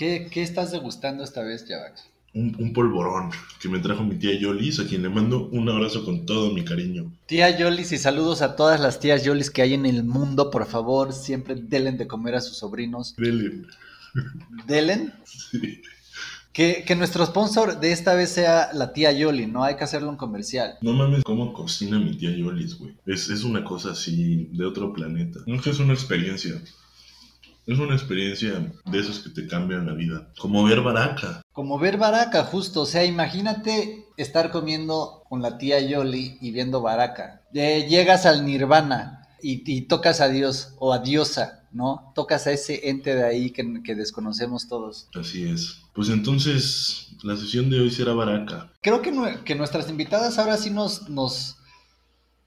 ¿Qué, qué estás degustando esta vez, Javax? Un, polvorón que me trajo mi tía Yolis, a quien le mando un abrazo con todo mi cariño. Tía Yolis y saludos a todas las tías Yolis que hay en el mundo, por favor, siempre delen de comer a sus sobrinos. Delen. ¿Delen? Sí. Que, nuestro sponsor de esta vez sea la tía Yoli, ¿no? Hay que hacerlo en comercial. No mames, ¿cómo cocina mi tía Yolis, güey? Es, es una cosa así de otro planeta. No es una experiencia. Es una experiencia de esas que te cambian la vida. Como ver baraca. Como ver baraca, justo. O sea, imagínate estar comiendo con la tía Yoli y viendo baraca. Eh, llegas al nirvana y, y, tocas a Dios o a diosa, ¿no? Tocas a ese ente de ahí que, que desconocemos todos. Así es. Pues entonces, la sesión de hoy será baraca. Creo que, que nuestras invitadas ahora sí nos, nos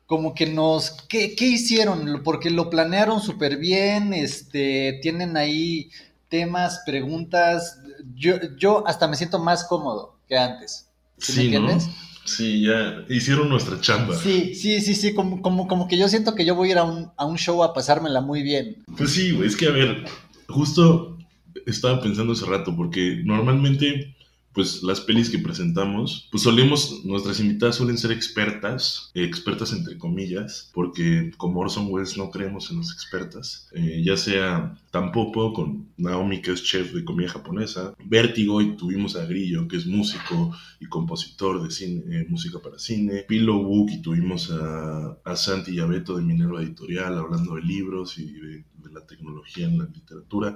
como que nos, ¿qué, ¿qué, hicieron? Porque lo planearon súper bien, este, tienen ahí temas, preguntas, yo, yo hasta me siento más cómodo que antes. ¿Sí, me entiendes? Sí, ya hicieron nuestra chamba. Sí, sí, sí, sí, como, como, como que yo siento que yo voy a ir a un, a un show a pasármela muy bien. Pues sí, güey, es que a ver, justo estaba pensando hace rato, porque normalmente pues las pelis que presentamos, pues solemos, nuestras invitadas suelen ser expertas, expertas entre comillas, porque como Orson Welles no creemos en las expertas, eh, ya sea Tampoco con Naomi que es chef de comida japonesa, Vértigo y tuvimos a Grillo que es músico y compositor de cine, eh, música para cine, Pillow Book y tuvimos a, a Santi y a Beto de Minerva Editorial hablando de libros y de la tecnología en la literatura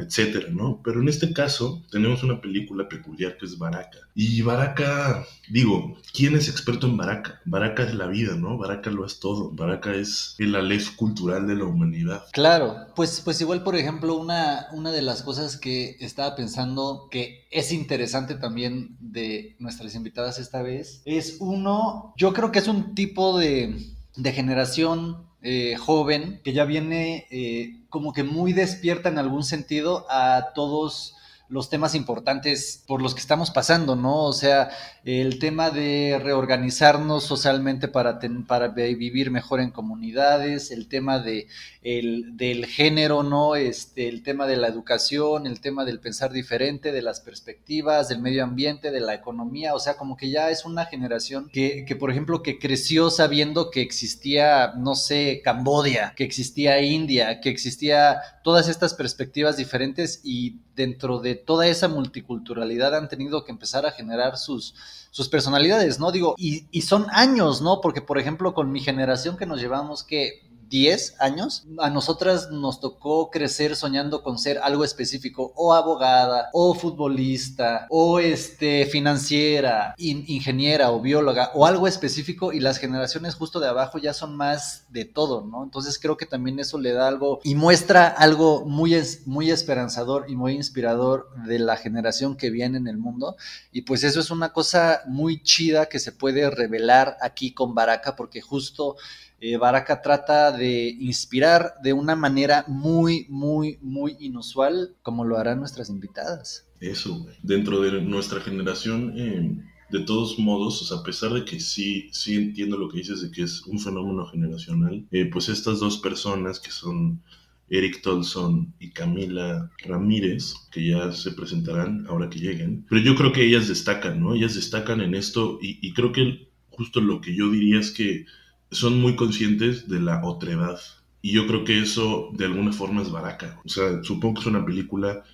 etcétera, ¿no? Pero en este caso tenemos una película peculiar que es Baraka. Y Baraka, digo, ¿quién es experto en Baraka? Baraka es la vida, ¿no? Baraka lo es todo. Baraka es el alef cultural de la humanidad. Claro, pues, pues igual, por ejemplo, una, una de las cosas que estaba pensando que es interesante también de nuestras invitadas esta vez es uno, yo creo que es un tipo de, de generación eh, joven que ya viene eh, como que muy despierta en algún sentido a todos los temas importantes por los que estamos pasando, ¿no? O sea, el tema de reorganizarnos socialmente para, para vivir mejor en comunidades, el tema de, el, del género, ¿no? Este, el tema de la educación, el tema del pensar diferente, de las perspectivas, del medio ambiente, de la economía, o sea, como que ya es una generación que, que por ejemplo, que creció sabiendo que existía, no sé, Cambodia, que existía India, que existía todas estas perspectivas diferentes y dentro de toda esa multiculturalidad han tenido que empezar a generar sus, sus personalidades, ¿no? Digo, y, y son años, ¿no? Porque, por ejemplo, con mi generación que nos llevamos que 10 años, a nosotras nos tocó crecer soñando con ser algo específico, o abogada, o futbolista, o este, financiera, ingeniera o bióloga, o algo específico, y las generaciones justo de abajo ya son más de todo, ¿no? Entonces creo que también eso le da algo y muestra algo muy, muy esperanzador y muy inspirador de la generación que viene en el mundo, y pues eso es una cosa muy chida que se puede revelar aquí con Baraka, porque justo eh, Baraka trata de inspirar de una manera muy, muy, muy inusual, como lo harán nuestras invitadas. Eso, dentro de nuestra generación, eh, de todos modos, o sea, a pesar de que sí, sí entiendo lo que dices de que es un fenómeno generacional, eh, pues estas dos personas que son Eric Tolson y Camila Ramírez, que ya se presentarán ahora que lleguen. Pero yo creo que ellas destacan, ¿no? Ellas destacan en esto y creo que justo lo que yo diría es que son muy conscientes de la otredad. Y yo creo que eso de alguna forma es baraca. O sea, supongo que es una película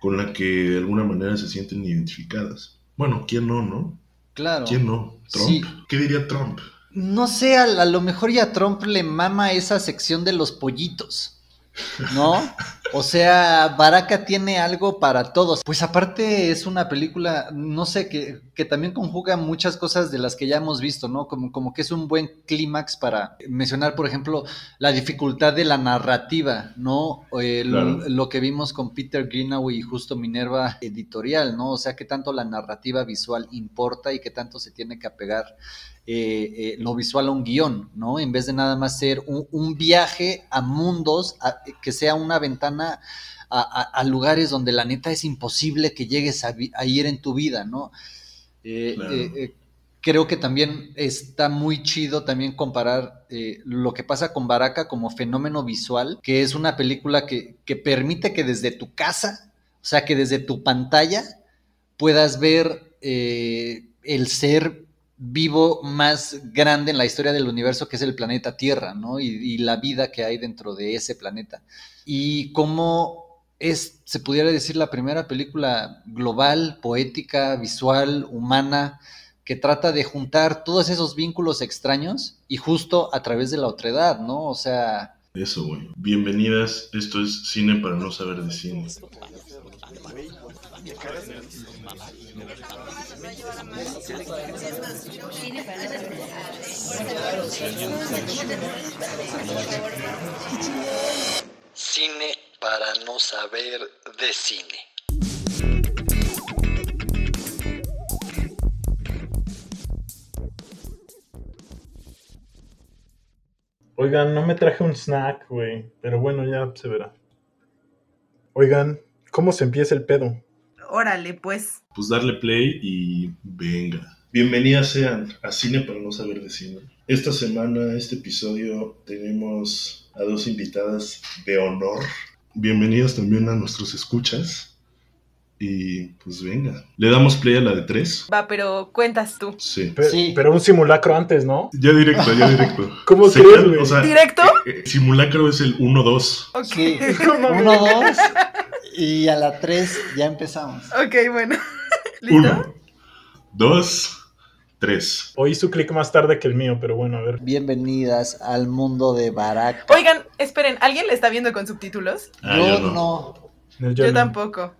con la que de alguna manera se sienten identificadas. Bueno, ¿quién no, no? Claro. ¿Quién no? ¿Trump? ¿Qué diría Trump? No sé, a, lo mejor ya a Trump le mama esa sección de los pollitos. ¿no? O sea, Baraka tiene algo para todos. Pues aparte es una película, no sé, que, que también conjuga muchas cosas de las que ya hemos visto, ¿no? Como, como que es un buen clímax para mencionar, por ejemplo, la dificultad de la narrativa, ¿no? Eh, lo, que vimos con Peter Greenaway y justo Minerva Editorial, ¿no? O sea, que tanto la narrativa visual importa y que tanto se tiene que apegar eh, eh, lo visual a un guion, ¿no? En vez de nada más ser un, viaje a mundos, que sea una ventana a, lugares donde la neta es imposible que llegues a, ir en tu vida, ¿no? Eh, creo que también está muy chido también comparar lo que pasa con Baraka como fenómeno visual, que es una película que, que permite que desde tu casa o sea, que desde tu pantalla puedas ver el ser vivo más grande en la historia del universo, que es el planeta Tierra, ¿no? Y, y la vida que hay dentro de ese planeta. Y cómo es, se pudiera decir, la primera película global, poética, visual, humana, que trata de juntar todos esos vínculos extraños y justo a través de la otredad, ¿no? O sea... Eso, güey. Bienvenidas, esto es Cine para no saber de cine. Cine para no saber de cine. Oigan, no me traje un snack, güey, pero bueno, ya se verá. Oigan, ¿cómo se empieza el pedo? Órale, pues. Pues darle play y venga. Bienvenidas sean a Cine para no saber de cine. Esta semana, este episodio, tenemos a dos invitadas de honor. Bienvenidas también a nuestros escuchas. Y pues venga, le damos play a la de tres. Va, pero cuentas tú. Sí. Pero, sí. pero un simulacro antes, ¿no? Ya directo, ya directo. ¿Cómo se ¿Directo? Eh, eh, simulacro es el 1-2. Ok. 1-2 y a la tres ya empezamos. ok, bueno. ¿Listo? 1, 2, 3. Oí su clic más tarde que el mío, pero bueno, a ver. Bienvenidas al mundo de Barack. Oigan, esperen, ¿alguien le está viendo con subtítulos? Ah, Yo yo no. Yo no. tampoco.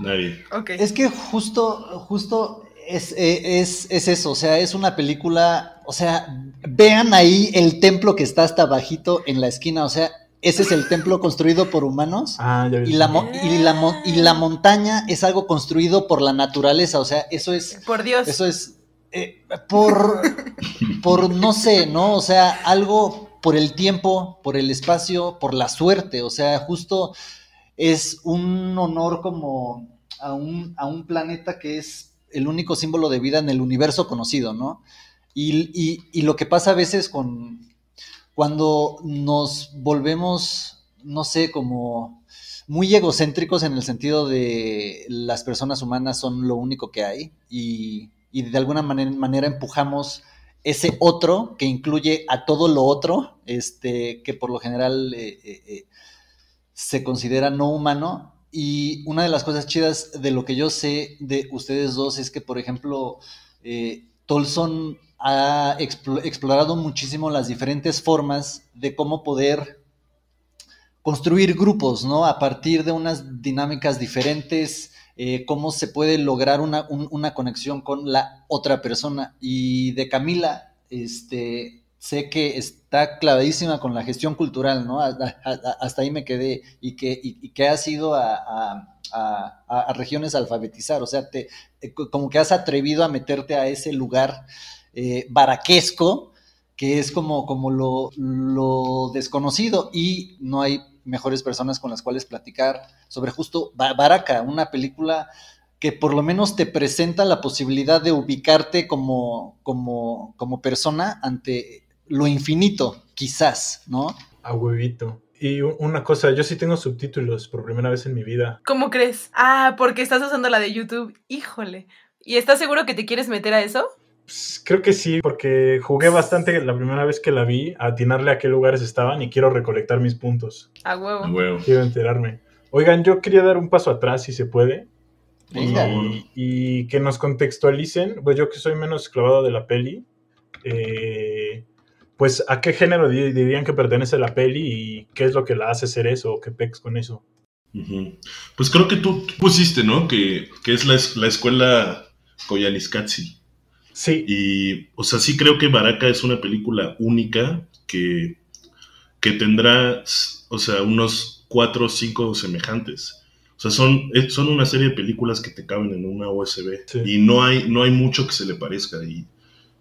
Nadie. Ok. Es que justo, justo es, eh, es, es eso, o sea, es una película, o sea, vean ahí el templo que está hasta bajito en la esquina, o sea, ese es el templo construido por humanos. Ah, ya vi. Y la, mo- y, la mo- y la montaña es algo construido por la naturaleza, o sea, eso es, Por Dios. eso es eh, por, por, no sé, ¿no? O sea, algo por el tiempo, por el espacio, por la suerte, o sea, justo es un honor como a un, a un planeta que es el único símbolo de vida en el universo conocido, ¿no? Y, y- y lo que pasa a veces con cuando nos volvemos, no sé, como muy egocéntricos en el sentido de las personas humanas son lo único que hay y, y de alguna manera, empujamos ese otro que incluye a todo lo otro, este, que por lo general eh, eh, eh, se considera no humano. Y una de las cosas chidas de lo que yo sé de ustedes dos es que, por ejemplo, Tolson ha explo- explorado muchísimo las diferentes formas de cómo poder construir grupos, ¿no? A partir de unas dinámicas diferentes, eh, cómo se puede lograr una, un- una conexión con la otra persona. Y de Camila, este, sé que está clavadísima con la gestión cultural, ¿no? Hasta ahí me quedé y que, y, que has ido a, a- a- regiones a alfabetizar, o sea, te, eh, co- como que has atrevido a meterte a ese lugar eh, baraquesco, que es como, como lo, lo desconocido y no hay mejores personas con las cuales platicar sobre justo Ba- Baraka, una película que por lo menos te presenta la posibilidad de ubicarte como, como, como persona ante lo infinito, quizás, ¿no? A huevito. Y una cosa, yo sí tengo subtítulos por primera vez en mi vida. ¿Cómo crees? Ah, porque estás usando la de YouTube. Híjole. ¿Y estás seguro que te quieres meter a eso? Pues, creo que sí, porque jugué bastante la primera vez que la vi, a atinarle a qué lugares estaban y quiero recolectar mis puntos. A huevo. A huevo. Quiero enterarme. Oigan, yo quería dar un paso atrás, si se puede. Y, y que nos contextualicen, pues yo que soy menos clavado de la peli, eh, pues a qué género di- dirían que pertenece la peli y qué es lo que la hace ser eso o qué pex con eso. Pues creo que tú pusiste, ¿no? Que, que es la, la escuela Koyaanisqatsi. Sí, Y, o sea, sí creo que Baraka es una película única que, que tendrá, o sea, unos cuatro o cinco semejantes. O sea, son, son una serie de películas que te caben en una USB. Sí. Y no hay, no hay mucho que se le parezca. Y,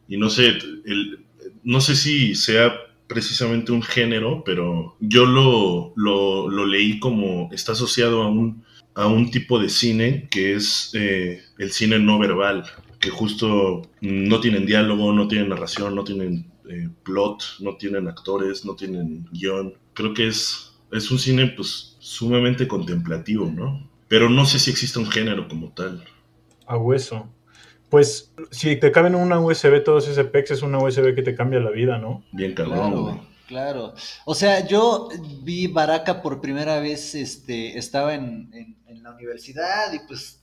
y no sé, el, no sé si sea precisamente un género, pero yo lo, lo, lo leí como está asociado a un, a un tipo de cine que es eh, el cine no verbal, que justo no tienen diálogo, no tienen narración, no tienen eh, plot, no tienen actores, no tienen guion. Creo que es, es un cine pues sumamente contemplativo, ¿no? pero no sé si existe un género como tal. A hueso. Pues si te caben una USB todos ese pex, es una USB que te cambia la vida, ¿no? Bien cabrón, Claro, güey. claro. O sea, yo vi Baraka por primera vez, este, estaba en, en- en la universidad y pues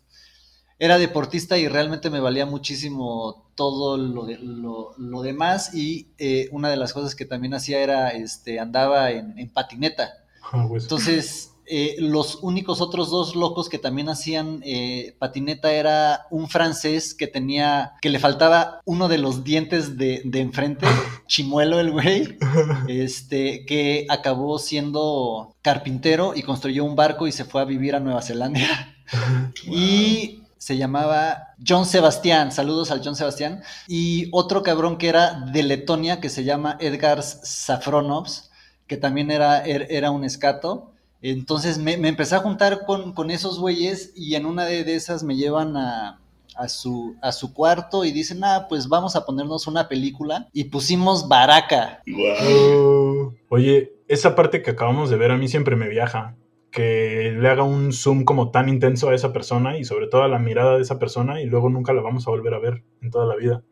era deportista y realmente me valía muchísimo todo lo, de- lo, lo demás y eh, una de las cosas que también hacía era, este, andaba en, en patineta. A hueso. Entonces, eh, los únicos otros dos locos que también hacían eh, patineta era un francés que tenía, que le faltaba uno de los dientes de, de enfrente, chimuelo el güey, este, que acabó siendo carpintero y construyó un barco y se fue a vivir a Nueva Zelanda. Y se llamaba John Sebastián, saludos al John Sebastián. Y otro cabrón que era de Letonia, que se llama Edgar Safronovs, que también era, er- era un escato. Entonces me, me empecé a juntar con, con esos güeyes y en una de, esas me llevan a, a su, a su cuarto y dicen, ah, pues vamos a ponernos una película. Y pusimos Baraka. Oh. Oye, esa parte que acabamos de ver a mí siempre me viaja. Que le haga un zoom como tan intenso a esa persona y sobre todo a la mirada de esa persona y luego nunca la vamos a volver a ver en toda la vida.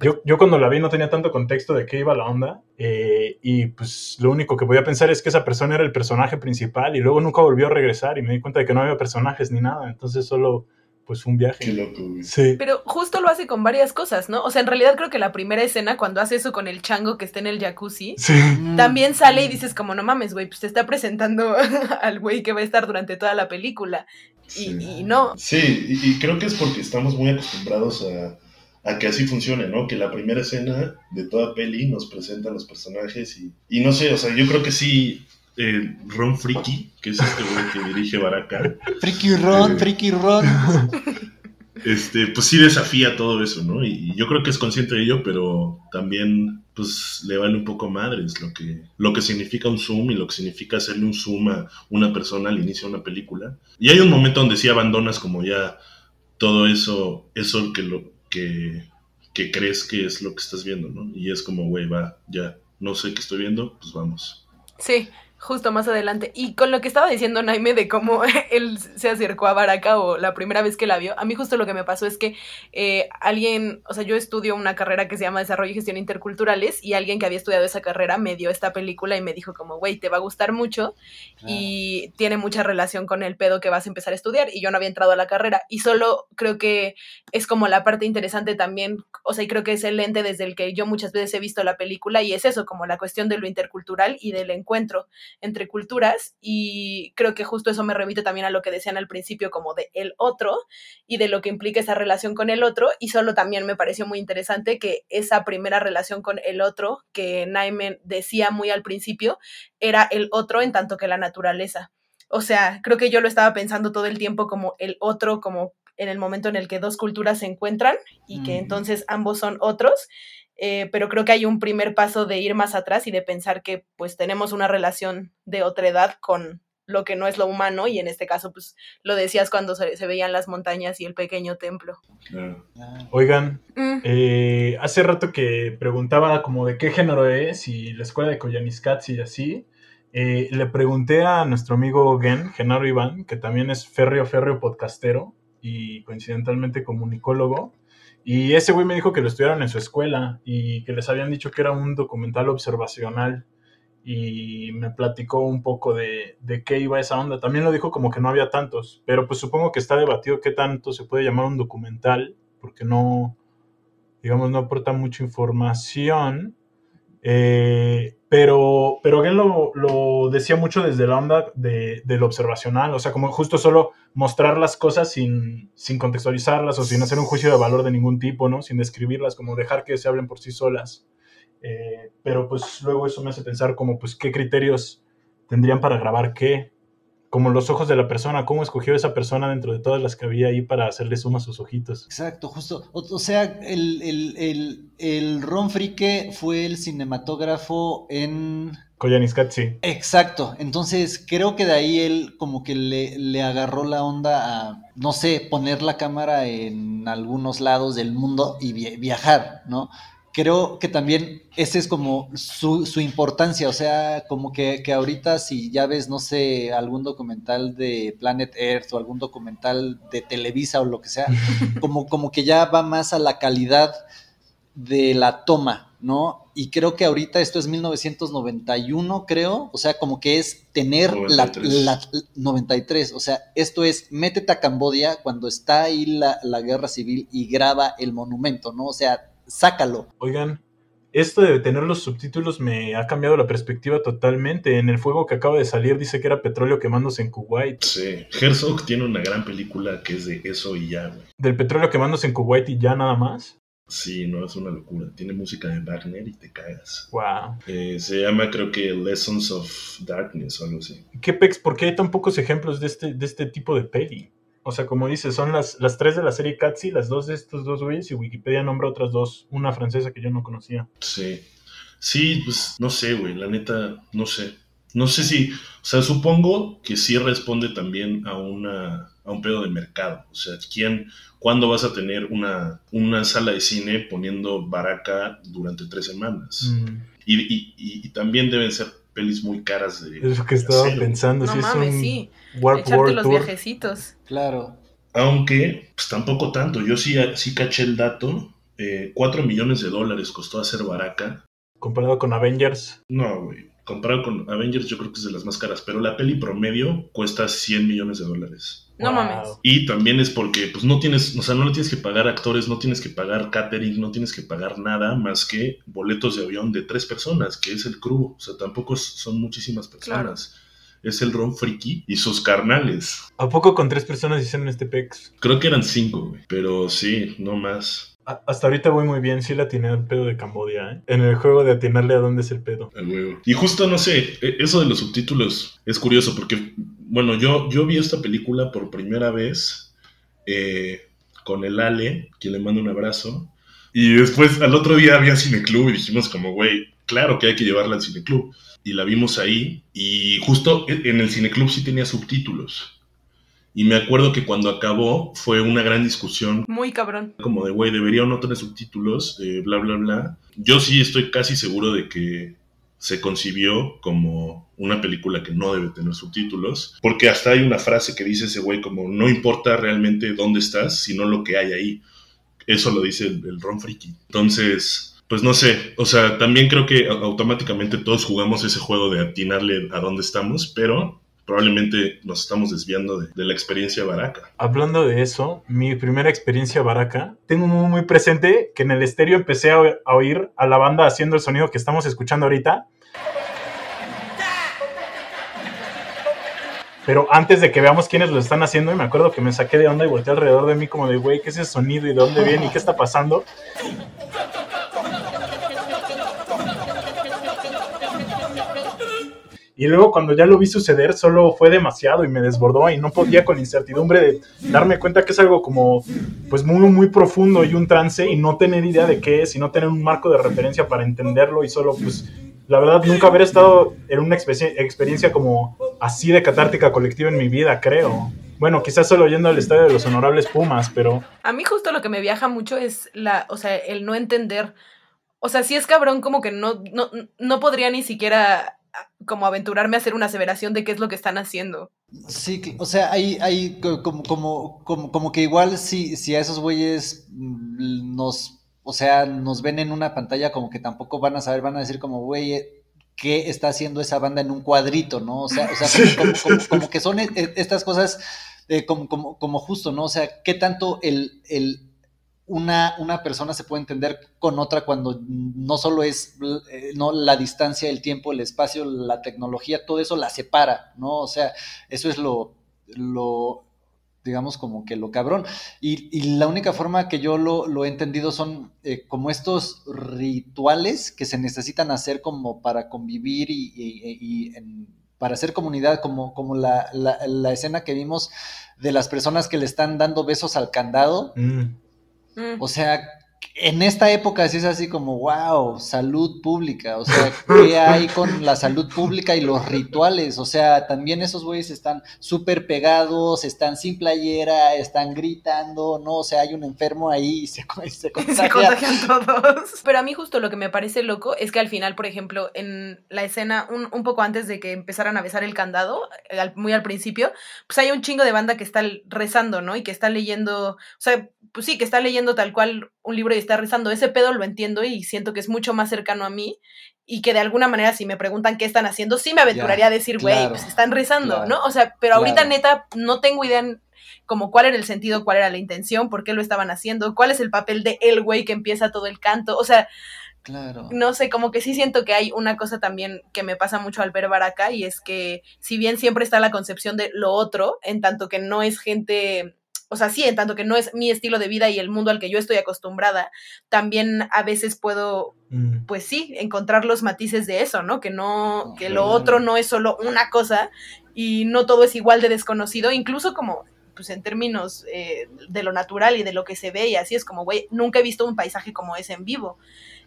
Yo, yo cuando la vi no tenía tanto contexto de qué iba la onda eh, y pues lo único que podía pensar es que esa persona era el personaje principal y luego nunca volvió a regresar y me di cuenta de que no había personajes ni nada, entonces solo pues un Qué viaje. loco, güey. Sí. Pero justo lo hace con varias cosas, ¿no? O sea, en realidad creo que la primera escena, cuando hace eso con el chango que está en el jacuzzi, Sí. Mm. también sale y dices como, no mames, güey, pues te está presentando al güey que va a estar durante toda la película. Y, Sí. y no. Sí, y, y creo que es porque estamos muy acostumbrados a, a que así funcione, ¿no? Que la primera escena de toda peli nos presenta a los personajes y, y no sé, o sea, yo creo que sí, eh, Ron Friki, que es este güey que dirige Baraka, Friki Ron, Eh. Friki Ron. este, pues sí desafía todo eso, ¿no? Y yo creo que es consciente de ello, pero también pues le vale un poco madres lo que, lo que significa un zoom y lo que significa hacerle un zoom a una persona al inicio de una película. Y hay un momento donde sí abandonas como ya todo eso, eso que lo que, que crees que es lo que estás viendo, ¿no? Y es como, güey, va, ya, no sé qué estoy viendo, pues vamos. Sí, justo más adelante. Y con lo que estaba diciendo Naime de cómo él se acercó a Baraka o la primera vez que la vio, a mí justo lo que me pasó es que eh, alguien, o sea, yo estudio una carrera que se llama Desarrollo y Gestión Interculturales y alguien que había estudiado esa carrera me dio esta película y me dijo como, güey, te va a gustar mucho y tiene mucha relación con el pedo que vas a empezar a estudiar y yo no había entrado a la carrera. Y solo creo que es como la parte interesante también, o sea, y creo que es el lente desde el que yo muchas veces he visto la película y es eso, como la cuestión de lo intercultural y del encuentro entre culturas y creo que justo eso me remite también a lo que decían al principio como de el otro y de lo que implica esa relación con el otro y solo también me pareció muy interesante que esa primera relación con el otro que Naime decía muy al principio era el otro en tanto que la naturaleza. O sea, creo que yo lo estaba pensando todo el tiempo como el otro, como en el momento en el que dos culturas se encuentran y que entonces ambos son otros. Eh, pero creo que hay un primer paso de ir más atrás y de pensar que pues tenemos una relación de otra edad con lo que no es lo humano y en este caso pues lo decías cuando se, se veían las montañas y el pequeño templo. Claro. Ah. Oigan, Mm, Eh, hace rato que preguntaba como de qué género es y la escuela de Koyaanisqatsi y así. eh, le pregunté a nuestro amigo Gen, Genaro Iván, que también es férreo férreo podcastero y coincidentalmente comunicólogo. Y ese güey me dijo que lo estudiaron en su escuela y que les habían dicho que era un documental observacional. Y me platicó un poco de, de qué iba esa onda. También lo dijo como que no había tantos, pero pues supongo que está debatido qué tanto se puede llamar un documental, porque no, digamos, no aporta mucha información. Eh, pero, pero lo, lo decía mucho desde la onda de, de lo observacional, o sea, como justo solo mostrar las cosas sin, sin contextualizarlas o sin hacer un juicio de valor de ningún tipo, ¿no? Sin describirlas, como dejar que se hablen por sí solas. Eh, pero pues luego eso me hace pensar como, pues, qué criterios tendrían para grabar qué, como los ojos de la persona, cómo escogió esa persona dentro de todas las que había ahí para hacerle suma a sus ojitos. Exacto, justo. O, o sea, el, el, el, el Ron Frique fue el cinematógrafo en... Koyaanisqatsi. Exacto, entonces creo que de ahí él como que le, le agarró la onda a, no sé, poner la cámara en algunos lados del mundo y vi- viajar, ¿no? Creo que también esa es como su, su importancia, o sea, como que, que, ahorita si ya ves, no sé, algún documental de Planet Earth o algún documental de Televisa o lo que sea, como, como que ya va más a la calidad de la toma, ¿no? Y creo que ahorita esto es 1991, creo, o sea, como que es tener 93. La, la 93, o sea, esto es, métete a Cambodia cuando está ahí la, la guerra civil y graba el monumento, ¿no? O sea, sácalo. Oigan, esto de tener los subtítulos me ha cambiado la perspectiva totalmente. En el fuego que acaba de salir dice que era petróleo quemándose en Kuwait. Sí, Herzog tiene una gran película que es de eso y ya, güey. ¿Del petróleo quemándose en Kuwait y ya nada más? Sí, no, es una locura. Tiene música de Wagner y te cagas. Wow. Eh, se llama, creo que, Lessons of Darkness o algo así. ¿Qué pex? ¿Por qué hay tan pocos ejemplos de este, de este tipo de peli? O sea, como dices, son las, las tres de la serie Catsi, las dos de estos dos güeyes, y Wikipedia nombra otras dos, una francesa que yo no conocía. Sí. Sí, pues no sé, güey, la neta, no sé. No sé si, o sea, supongo que sí responde también a una a un pedo de mercado. O sea, ¿quién, cuándo vas a tener una, una sala de cine poniendo baraca durante tres semanas? Mm. Y, y, y, también deben ser pelis muy caras de. Es lo que estaba hacer. pensando. No si mames, es un sí. Warp Echarte World los Tour. viajecitos. Claro. Aunque, pues tampoco tanto. Yo sí, sí caché el dato. Eh, 4 millones de dólares costó hacer Baraka. Comparado con Avengers. No, güey. Comparado con Avengers, yo creo que es de las más caras. Pero la peli promedio cuesta 100 millones de dólares. No Wow. mames. Y también es porque, pues no tienes, o sea, no le tienes que pagar actores, no tienes que pagar catering, no tienes que pagar nada más que boletos de avión de tres personas, que es el crew. O sea, tampoco son muchísimas personas. Es el Ron Friki y sus carnales. ¿A poco con tres personas hicieron este pex? Creo que eran cinco, güey. Pero sí, no más. A- Hasta ahorita voy muy bien, sí la atiné al pedo de Cambodia, ¿eh? En el juego de atinarle a dónde es el pedo. al huevo. Y justo, no sé, e- eso de los subtítulos es curioso porque, bueno, yo, yo vi esta película por primera vez eh, con el Ale, quien le mando un abrazo. Y después, al otro día había cineclub y dijimos como, güey, claro que hay que llevarla al cineclub. Y la vimos ahí y justo e- en el cineclub sí tenía subtítulos. Y me acuerdo que cuando acabó fue una gran discusión Muy cabrón. como de, güey, debería o no tener subtítulos, eh, bla, bla, bla. Yo sí estoy casi seguro de que se concibió como una película que no debe tener subtítulos, porque hasta hay una frase que dice ese güey como, no importa realmente dónde estás, sino lo que hay ahí. Eso lo dice el, el Ron Friki. Entonces, pues no sé, o sea, también creo que au- automáticamente todos jugamos ese juego de atinarle a dónde estamos, pero probablemente nos estamos desviando de, la experiencia baraca. Hablando de eso, mi primera experiencia baraca, tengo muy, presente que en el estéreo empecé a, oír a la banda haciendo el sonido que estamos escuchando ahorita. Pero antes de que veamos quiénes lo están haciendo, me acuerdo que me saqué de onda y volteé alrededor de mí como de, güey, ¿qué es ese sonido y de dónde viene y qué está pasando? Y luego cuando ya lo vi suceder, solo fue demasiado y me desbordó y no podía con incertidumbre de darme cuenta que es algo como pues muy muy profundo y un trance y no tener idea de qué es y no tener un marco de referencia para entenderlo y solo pues la verdad nunca haber estado en una experiencia, como así de catártica colectiva en mi vida, creo. Bueno, quizás solo yendo al estadio de los honorables Pumas, pero A mí justo lo que me viaja mucho es la, o sea, el no entender. O sea, si es cabrón, como que no, no, no podría ni siquiera como aventurarme a hacer una aseveración de qué es lo que están haciendo. Sí, que- o sea, hay, hay co- como, como, como, como que igual si, si a esos güeyes mm, nos, o sea, nos ven en una pantalla como que tampoco van a saber, van a decir como, güey, eh, ¿qué está haciendo esa banda en un cuadrito, no? O sea, o sea Sí, como, como- como que son e- e- estas cosas eh, como, como, como justo, ¿no? O sea, ¿qué tanto el, el, una, una persona se puede entender con otra cuando no solo es eh, no la distancia, el tiempo, el espacio, la tecnología, todo eso la separa, ¿no? O sea, eso es lo, lo digamos, como que lo cabrón. Y, y la única forma que yo lo, lo he entendido son eh, como estos rituales que se necesitan hacer como para convivir y, y- para hacer comunidad, como, como la, la- la escena que vimos de las personas que le están dando besos al candado. mm, Mm. O sea, en esta época sí es así como, wow, salud pública, o sea, ¿qué hay con la salud pública y los rituales? O sea, también esos güeyes están súper pegados, están sin playera, están gritando, ¿no? O sea, hay un enfermo ahí y se, se, Se contagia. contagian todos. Pero a mí justo lo que me parece loco es que al final, por ejemplo, en la escena, un, un poco antes de que empezaran a besar el candado, eh, al- muy al principio, pues hay un chingo de banda que está rezando, ¿no? Y que está leyendo, o sea, pues sí, que está leyendo tal cual un libro y está rezando. Ese pedo lo entiendo y siento que es mucho más cercano a mí y que de alguna manera si me preguntan qué están haciendo, sí me aventuraría Ya, a decir, güey, claro, pues están rezando, claro, ¿no? O sea, pero ahorita claro. neta no tengo idea como cuál era el sentido, cuál era la intención, por qué lo estaban haciendo, cuál es el papel de el güey que empieza todo el canto, o sea, Claro. no sé, como que sí siento que hay una cosa también que me pasa mucho al ver Baraka y es que si bien siempre está la concepción de lo otro, en tanto que no es gente, o sea, sí, en tanto que no es mi estilo de vida y el mundo al que yo estoy acostumbrada, también a veces puedo Mm. pues sí, encontrar los matices de eso, ¿no? Que no, que lo otro no es solo una cosa y no todo es igual de desconocido, incluso como pues en términos eh, de lo natural y de lo que se ve y así es como, güey, nunca he visto un paisaje como ese en vivo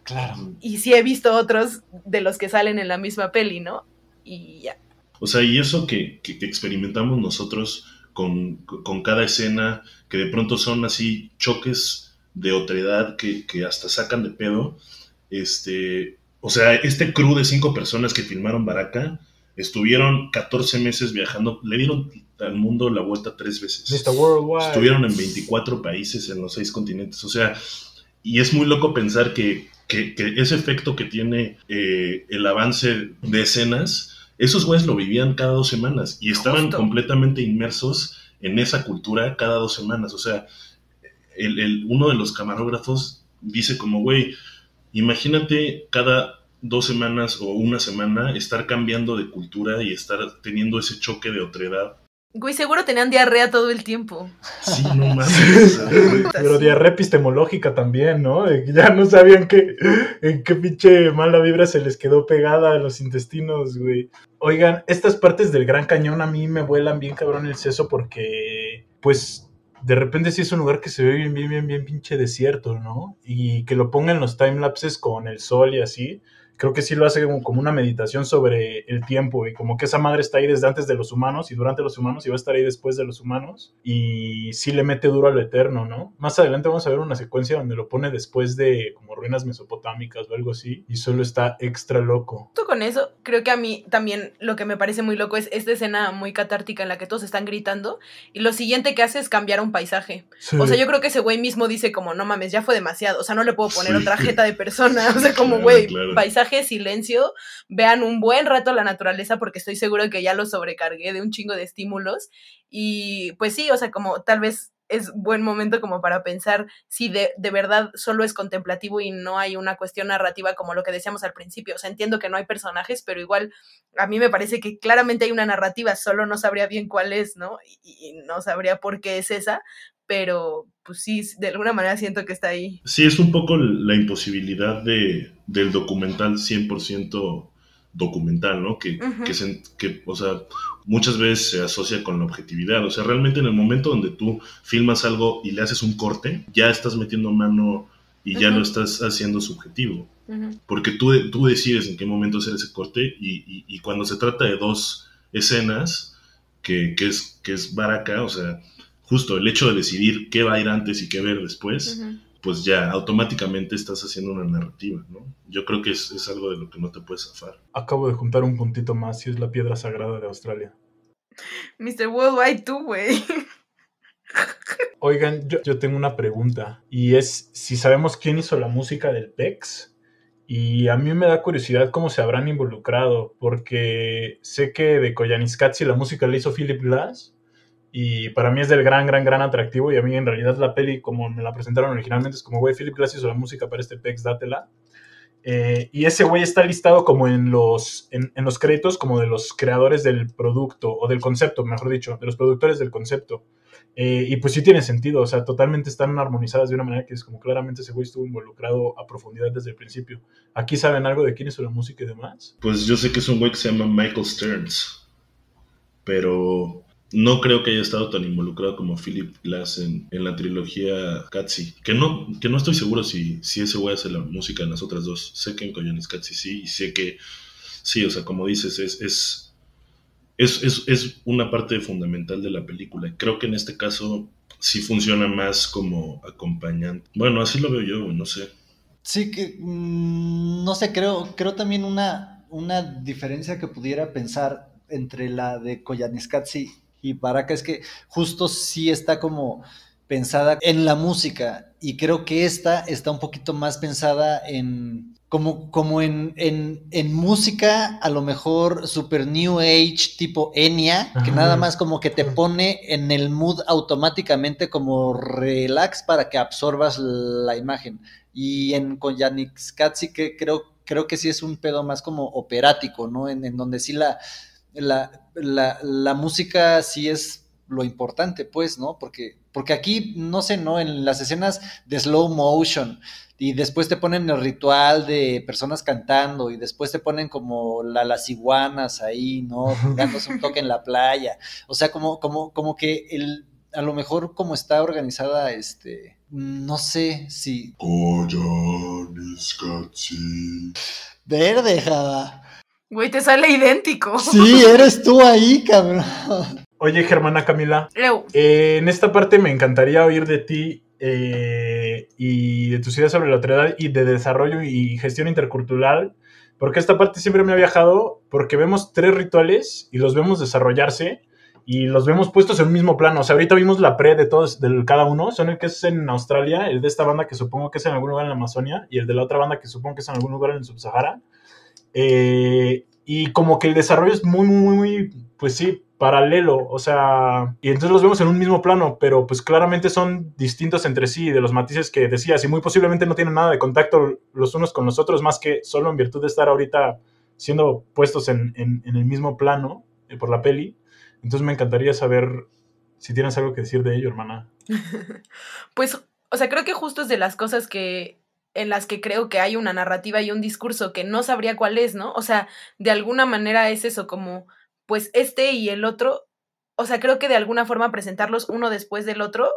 Claro. y sí he visto otros de los que salen en la misma peli, ¿no? Y ya. O sea, y eso que, que- que experimentamos nosotros con, con cada escena, que de pronto son así choques de otredad que, que hasta sacan de pedo. Este, o sea, este crew de cinco personas que filmaron Baraka estuvieron 14 meses viajando, le dieron al mundo la vuelta tres veces. Estuvieron en 24 países en los seis continentes. O sea, y es muy loco pensar que, que- que ese efecto que tiene eh, el avance de escenas, esos güeyes lo vivían cada dos semanas y estaban Justo. completamente inmersos en esa cultura cada dos semanas. O sea, el, el- uno de los camarógrafos dice como, güey, imagínate cada dos semanas o una semana estar cambiando de cultura y estar teniendo ese choque de otredad. Güey, seguro tenían diarrea todo el tiempo. Sí, no mames. Pero diarrea epistemológica también, ¿no? Ya no sabían qué, en qué pinche mala vibra se les quedó pegada a los intestinos, güey. Oigan, estas partes del Gran Cañón a mí me vuelan bien cabrón el seso porque, pues, de repente sí es un lugar que se ve bien, bien, bien, bien pinche desierto, ¿no? Y que lo pongan los timelapses con el sol y así. Creo que sí lo hace como, como una meditación sobre el tiempo y como que esa madre está ahí desde antes de los humanos y durante los humanos y va a estar ahí después de los humanos y sí le mete duro a lo eterno, ¿no? Más adelante vamos a ver una secuencia donde lo pone después de como ruinas mesopotámicas o algo así y solo está extra loco. Justo con eso, creo que a mí también lo que me parece muy loco es esta escena muy catártica en la que todos están gritando y lo siguiente que hace es cambiar un paisaje. O sea, yo creo que ese güey mismo dice como, no mames, ya fue demasiado, o sea, no le puedo poner Sí. otra jeta de persona, o sea, como, Claro, güey, claro. paisaje, silencio, vean un buen rato la naturaleza porque estoy seguro que ya lo sobrecargué de un chingo de estímulos y pues sí, o sea, como tal vez es buen momento como para pensar si de, de verdad solo es contemplativo y no hay una cuestión narrativa como lo que decíamos al principio. O sea, entiendo que no hay personajes, pero igual a mí me parece que claramente hay una narrativa, solo no sabría bien cuál es, ¿no? Y, y no sabría por qué es esa, pero pues sí, de alguna manera siento que está ahí. Sí, es un poco la imposibilidad de, del documental 100% documental, ¿no? Que, que, se- que, o sea, muchas veces se asocia con la objetividad. O sea, realmente en el momento donde tú filmas algo y le haces un corte, ya estás metiendo mano y ya Ujú. lo estás haciendo subjetivo. Porque tú, tú decides en qué momento hacer ese corte y, y- y cuando se trata de dos escenas, que, que es, que es Baraka, o sea, justo el hecho de decidir qué va a ir antes y qué ver después, pues ya automáticamente estás haciendo una narrativa, ¿no? Yo creo que es, es algo de lo que no te puedes zafar. Acabo de juntar un puntito más y es la piedra sagrada de Australia. Mr. Worldwide, tú, güey. Oigan, yo, yo tengo una pregunta y es si sabemos quién hizo la música del PEX. Y a mí me da curiosidad cómo se habrán involucrado, porque sé que de Koyaanisqatsi la música la hizo Philip Glass, y para mí es del gran, gran, gran atractivo, y a mí en realidad la peli, como me la presentaron originalmente, es como, güey, Philip Glass hizo la música para este PEX, dátela. Eh, y ese güey está listado como en los, en, en los créditos como de los creadores del producto, o del concepto, mejor dicho, de los productores del concepto. Eh, y pues sí tiene sentido, o sea, totalmente están armonizadas de una manera que es como claramente ese güey estuvo involucrado a profundidad desde el principio. ¿Aquí saben algo de quién hizo la música y demás? Pues yo sé que es un güey que se llama Michael Stearns, pero no creo que haya estado tan involucrado como Philip Glass en, en la trilogía Katsi. Que no, que no estoy seguro si, si ese güey hace la música en las otras dos. Sé que en Koyanis Katsi sí, y sé que sí, o sea, como dices, es, es, es, es, es una parte fundamental de la película. Creo que en este caso sí funciona más como acompañante. Bueno, así lo veo yo, no sé. Sí, que mm, no sé, creo, creo también una, una diferencia que pudiera pensar entre la de Koyaanisqatsi y Baraka es que justo sí está como pensada en la música y creo que esta está un poquito más pensada en como, como en, en, en música a lo mejor super new age tipo Enya, que Ajá. nada más como que te pone en el mood automáticamente como relax para que absorbas la imagen. Y en Koyaanisqatsi que creo, creo que sí es un pedo más como operático, ¿no? En, en donde sí la, la, la, la música sí es lo importante, pues, ¿no? Porque, porque aquí, no sé, ¿no? En las escenas de slow motion y después te ponen el ritual de personas cantando y después te ponen como la, las iguanas ahí, ¿no? Dándose un toque en la playa. O sea, como, como, como que el, a lo mejor como está organizada, este, no sé si... Verde, Java. Güey, te sale idéntico. Sí, eres tú ahí, cabrón. Oye, Germana Camila, eh, en esta parte me encantaría oír de ti eh, y de tus ideas sobre la otredad y de desarrollo y gestión intercultural, porque esta parte siempre me ha viajado, porque vemos tres rituales y los vemos desarrollarse y los vemos puestos en un mismo plano. O sea, ahorita vimos la pre de todos, de cada uno, son el que es en Australia, el de esta banda que supongo que es en algún lugar en la Amazonia y el de la otra banda que supongo que es en algún lugar en el Subsahara. Eh, y como que el desarrollo es muy, muy, muy, pues sí, paralelo, o sea, y entonces los vemos en un mismo plano, pero pues claramente son distintos entre sí, de los matices que decías, y muy posiblemente no tienen nada de contacto los unos con los otros, más que solo en virtud de estar ahorita siendo puestos en, en- el mismo plano eh, por la peli. Entonces me encantaría saber si tienes algo que decir de ello, hermana. Pues, o sea, creo que justo es de las cosas que en las que creo que hay una narrativa y un discurso que no sabría cuál es, ¿no? O sea, de alguna manera es eso, como, pues este y el otro, o sea, creo que de alguna forma presentarlos uno después del otro,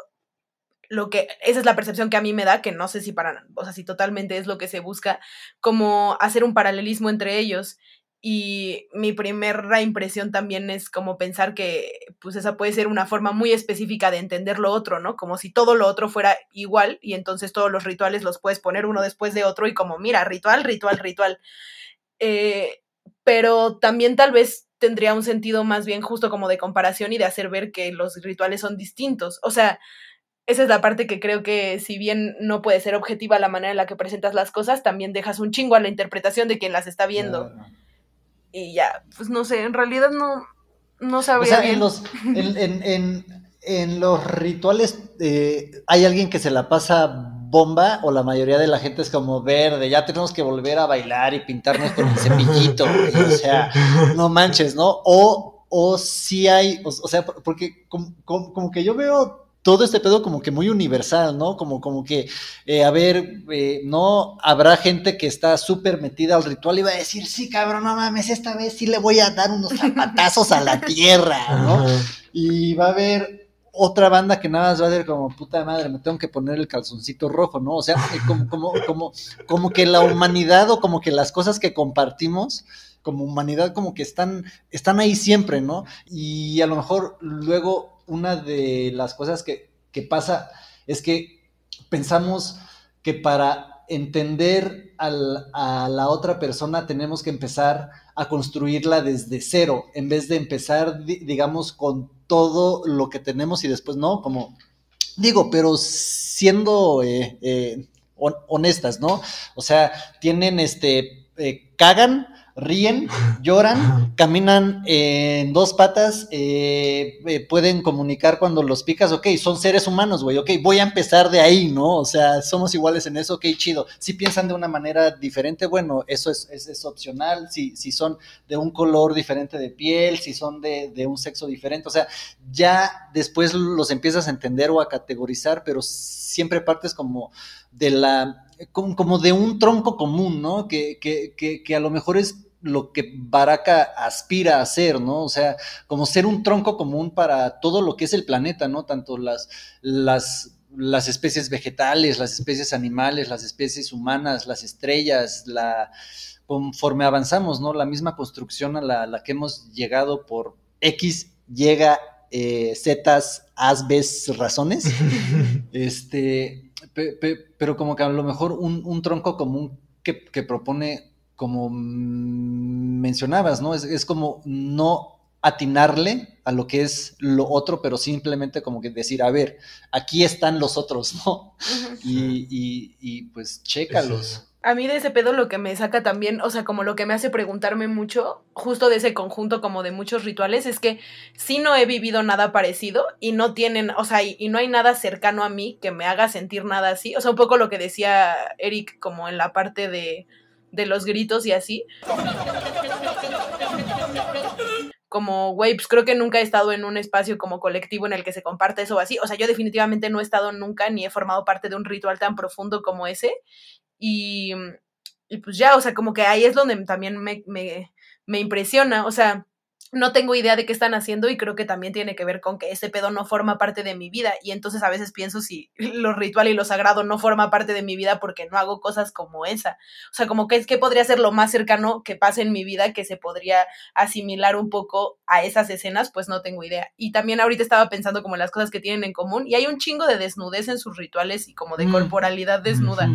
lo que, esa es la percepción que a mí me da, que no sé si para, o sea, si totalmente es lo que se busca, como hacer un paralelismo entre ellos. Y mi primera impresión también es como pensar que pues esa puede ser una forma muy específica de entender lo otro, ¿no? Como si todo lo otro fuera igual y entonces todos los rituales los puedes poner uno después de otro y como, mira, ritual, ritual, ritual. Eh, pero también tal vez tendría un sentido más bien justo como de comparación y de hacer ver que los rituales son distintos. O sea, esa es la parte que creo que si bien no puede ser objetiva la manera en la que presentas las cosas, también dejas un chingo a la interpretación de quien las está viendo. Y ya, pues no sé, en realidad no, no O sabría sea, bien. en los, en, en- en- en los rituales eh, hay alguien que se la pasa bomba o la mayoría de la gente es como verde, ya tenemos que volver a bailar y pintarnos con el cepillito, güey, o sea, no manches, ¿no? O, o sí hay, o, o sea, por- porque como, como- como que yo veo todo este pedo como que muy universal, ¿no? Como, como que, eh, a ver, eh, no habrá gente que está súper metida al ritual y va a decir, sí, cabrón, no mames, esta vez sí le voy a dar unos zapatazos a la tierra, ¿no? Y va a haber otra banda que nada más va a ser como, puta madre, me tengo que poner el calzoncito rojo, ¿no? O sea, eh, como, como, como, como que la humanidad o como que las cosas que compartimos como humanidad como que están, están ahí siempre, ¿no? Y a lo mejor luego una de las cosas que, que pasa es que pensamos que para entender a la otra persona tenemos que empezar a construirla desde cero, en vez de empezar, di- digamos, con todo lo que tenemos y después no, como digo, pero siendo eh, eh, hon- honestas, ¿no? O sea, tienen este, eh, cagan, ríen, lloran, caminan en dos patas, eh, eh, pueden comunicar cuando los picas, ok, son seres humanos, güey, ok, voy a empezar de ahí, ¿no? O sea, somos iguales en eso, ok, chido. Si piensan de una manera diferente, bueno, eso es, es, es opcional, si, si son de un color diferente de piel, si son de, de un sexo diferente, o sea, ya después los empiezas a entender o a categorizar, pero siempre partes como de la, como, como de un tronco común, ¿no? Que, que, que, que a lo mejor es lo que Baraka aspira a ser, ¿no? O sea, como ser un tronco común para todo lo que es el planeta, ¿no? Tanto las, las, las especies vegetales, las especies animales, las especies humanas, las estrellas, la, conforme avanzamos, ¿no? La misma construcción a la, que hemos llegado por X llega eh, Zetas, Asbes, razones. este, pero como que a lo mejor un, tronco común que, que, propone, como mencionabas, ¿no? Es, es como no atinarle a lo que es lo otro, pero simplemente como que decir, a ver, aquí están los otros, ¿no? y, y, y, pues chécalos a mí de ese pedo lo que me saca también, o sea, como lo que me hace preguntarme mucho, justo de ese conjunto como de muchos rituales, es que sí no he vivido nada parecido y no tienen, o sea, y, no hay nada cercano a mí que me haga sentir nada así. O sea, un poco lo que decía Eric como en la parte de, de los gritos y así. Como, güey, pues creo que nunca he estado en un espacio como colectivo en el que se comparte eso así. O sea, yo definitivamente no he estado nunca ni he formado parte de un ritual tan profundo como ese. Y, y pues ya, o sea, como que ahí es donde también me, me, me impresiona, o sea, no tengo idea de qué están haciendo y creo que también tiene que ver con que ese pedo no forma parte de mi vida y entonces a veces pienso si lo ritual y lo sagrado no forma parte de mi vida porque no hago cosas como esa. O sea, como que es que podría ser lo más cercano que pase en mi vida que se podría asimilar un poco a esas escenas, pues no tengo idea. Y también ahorita estaba pensando como en las cosas que tienen en común y hay un chingo de desnudez en sus rituales y como de mm. corporalidad desnuda.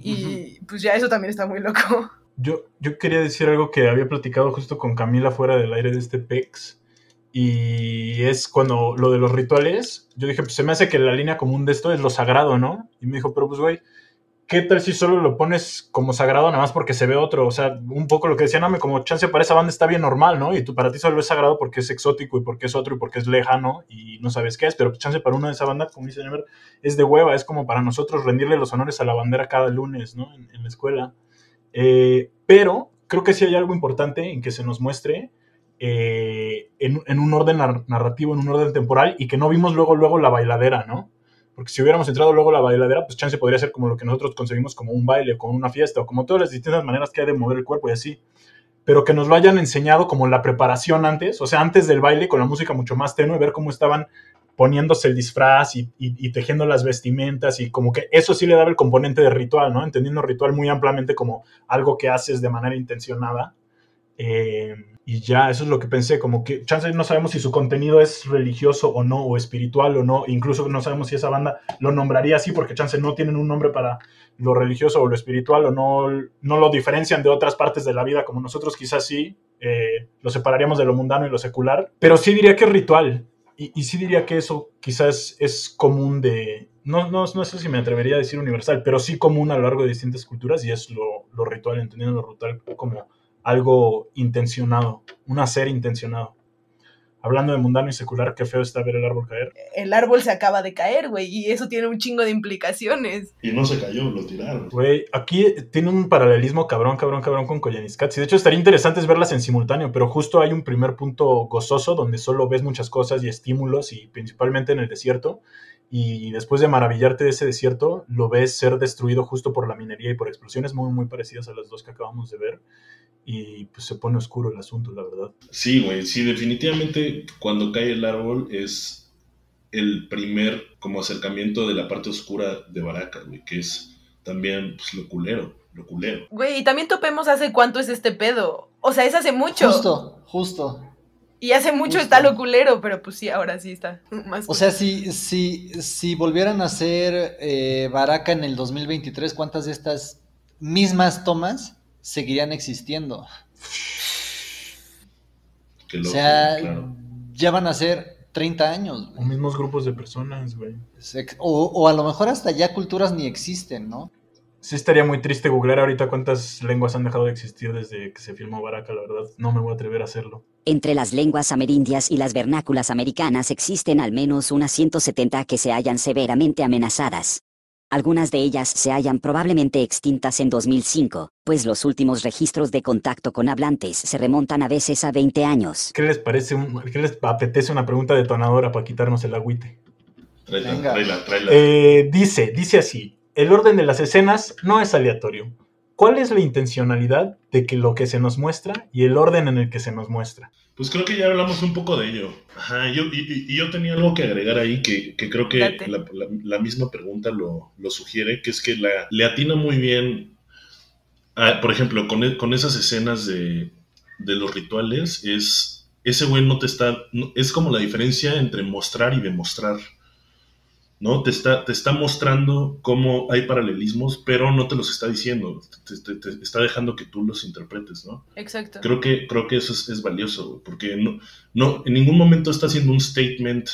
y pues ya eso también está muy loco. Yo, yo quería decir algo que había platicado justo con Camila fuera del aire de este PEX. Y es cuando lo de los rituales, yo dije, pues se me hace que la línea común de esto es lo sagrado, ¿no? Y me dijo, pero pues güey, ¿qué tal si solo lo pones como sagrado nada más porque se ve otro? O sea, un poco lo que decía me como chance para esa banda está bien normal, ¿no? Y tú para ti solo es sagrado porque es exótico y porque es otro y porque es lejano y no sabes qué es, pero chance para uno de esa banda, como dice Never, es de hueva, es como para nosotros rendirle los honores a la bandera cada lunes, ¿no? en la escuela. Eh, pero creo que sí hay algo importante en que se nos muestre eh, en, un orden narrativo, en un orden temporal, y que no vimos luego, luego la bailadera, ¿no? Porque si hubiéramos entrado luego la bailadera, pues chance podría ser como lo que nosotros concebimos como un baile, como una fiesta, o como todas las distintas maneras que hay de mover el cuerpo y así. Pero que nos lo hayan enseñado como la preparación antes, o sea, antes del baile, con la música mucho más tenue, ver cómo estaban poniéndose el disfraz y, tejiendo las vestimentas y como que eso sí le daba el componente de ritual, ¿no? Entendiendo ritual muy ampliamente como algo que haces de manera intencionada. Eh, y ya, eso es lo que pensé, como que chance no sabemos si su contenido es religioso o no, o espiritual o no, incluso no sabemos si esa banda lo nombraría así porque chance no tienen un nombre para lo religioso o lo espiritual o no, no lo diferencian de otras partes de la vida como nosotros quizás sí, eh, lo separaríamos de lo mundano y lo secular, pero sí diría que es ritual, y, sí diría que eso quizás es común de, no, no, no, sé si me atrevería a decir universal, pero sí común a lo largo de distintas culturas y es lo, lo ritual, entendiendo lo ritual como algo intencionado, un hacer intencionado hablando de mundano y secular, qué feo está ver el árbol caer. El árbol se acaba de caer, güey, y eso tiene un chingo de implicaciones. Y no se cayó, lo tiraron. Güey, aquí tiene un paralelismo cabrón, cabrón, cabrón con Koyaanisqatsi. De hecho, estaría interesante verlas en simultáneo, pero justo hay un primer punto gozoso donde solo ves muchas cosas y estímulos, y principalmente en el desierto. Y después de maravillarte de ese desierto, lo ves ser destruido justo por la minería y por explosiones muy, muy parecidas a las dos que acabamos de ver y pues se pone oscuro el asunto, la verdad. Sí, güey, sí, definitivamente cuando cae el árbol es el primer como acercamiento de la parte oscura de Baraka, güey, que es también pues, lo culero, lo culero. Güey, y también topemos hace cuánto es este pedo. O sea, es hace mucho. Justo, justo. Y hace mucho está lo culero, pero pues sí, ahora sí está más. O sea, si, si, si volvieran a hacer eh, Baraka en el 2023, ¿cuántas de estas mismas tomas seguirían existiendo. o sea, ya van a ser 30 años. O mismos grupos de personas, güey. O, a lo mejor hasta ya culturas ni existen, ¿no? Sí estaría muy triste googlear ahorita cuántas lenguas han dejado de existir desde que se filmó Baraka, la verdad. No me voy a atrever a hacerlo. Entre las lenguas amerindias y las vernáculas americanas existen al menos unas 170 que se hallan severamente amenazadas. Algunas de ellas se hallan probablemente extintas en 2005, pues los últimos registros de contacto con hablantes se remontan a veces a 20 años. ¿Qué les parece, qué les apetece una pregunta detonadora para quitarnos el agüite? Tráela, tráela, eh, dice, dice así, el orden de las escenas no es aleatorio. ¿cuál es la intencionalidad de que lo que se nos muestra y el orden en el que se nos muestra? Pues creo que ya hablamos un poco de ello. Ajá, yo, y, y yo tenía algo que agregar ahí que, que creo que la, la- la misma pregunta lo, lo sugiere, que es que la, le atina muy bien, a- por ejemplo, con, e- con esas escenas de, de los rituales, es ese güey no te está, no- es como la diferencia entre mostrar y demostrar. ¿No? Te está, te está mostrando cómo hay paralelismos, pero no te los está diciendo, te, te- te está dejando que tú los interpretes, ¿no? Exacto. Creo que, creo que eso es, es valioso, porque no, no, en ningún momento está haciendo un statement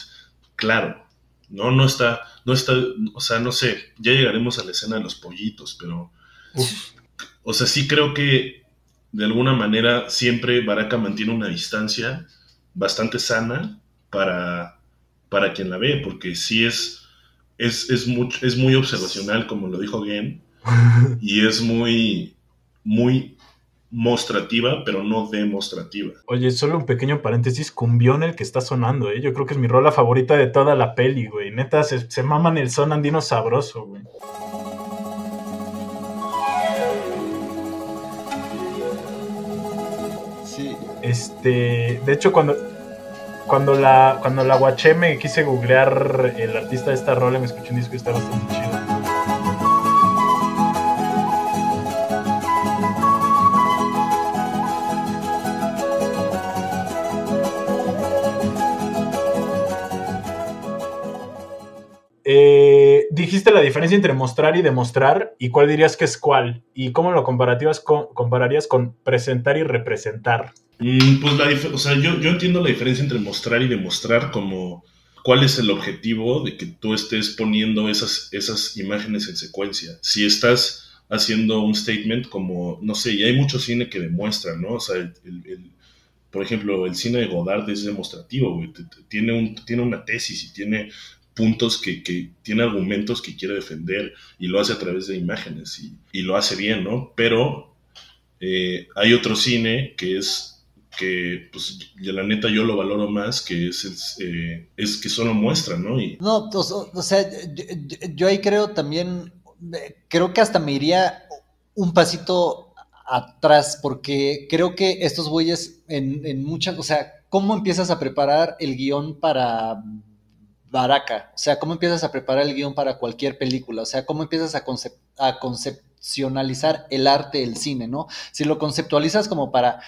claro, ¿no? No está, no está, o sea, no sé, ya llegaremos a la escena de los pollitos, pero, Uf. o sea, sí creo que de alguna manera siempre Baraka mantiene una distancia bastante sana para, para quien la ve, porque sí es, es, es, much- es muy observacional, como lo dijo Gen, y es muy, muy mostrativa, pero no demostrativa. Oye, solo un pequeño paréntesis, cumbión el que está sonando, ¿eh? Yo creo que es mi rola favorita de toda la peli, güey. Neta, se, se maman el son andino sabroso, güey. Sí. Este, de hecho, cuando, cuando la, cuando la guaché me quise googlear el artista de esta rola, me escuché un disco y está bastante chido. Eh, dijiste la diferencia entre mostrar y demostrar, y cuál dirías que es cuál, y cómo lo comparativas con- compararías con presentar y representar. Mm, pues la o sea, yo, yo entiendo la diferencia entre mostrar y demostrar como cuál es el objetivo de que tú estés poniendo esas, esas imágenes en secuencia. Si estás haciendo un statement como, no sé, y hay mucho cine que demuestra, ¿no? O sea, el- el- por ejemplo, el cine de Godard es demostrativo, güey. Tiene, un, tiene una tesis y tiene puntos que, que tiene argumentos que quiere defender y lo hace a través de imágenes y, y lo hace bien, ¿no? Pero eh, hay otro cine que es que, pues, la neta yo lo valoro más, que es, eh, es que solo muestra, ¿no? Y, No, o, o- sea, yo, ahí creo también, creo que hasta me iría un pasito atrás, porque creo que estos güeyes en, en muchas, o sea, ¿cómo empiezas a preparar el guion para Baraka? O sea, ¿cómo empiezas a preparar el guion para cualquier película? O sea, ¿cómo empiezas a, concep- a concepcionalizar el arte, el cine, ¿no? Si lo conceptualizas como para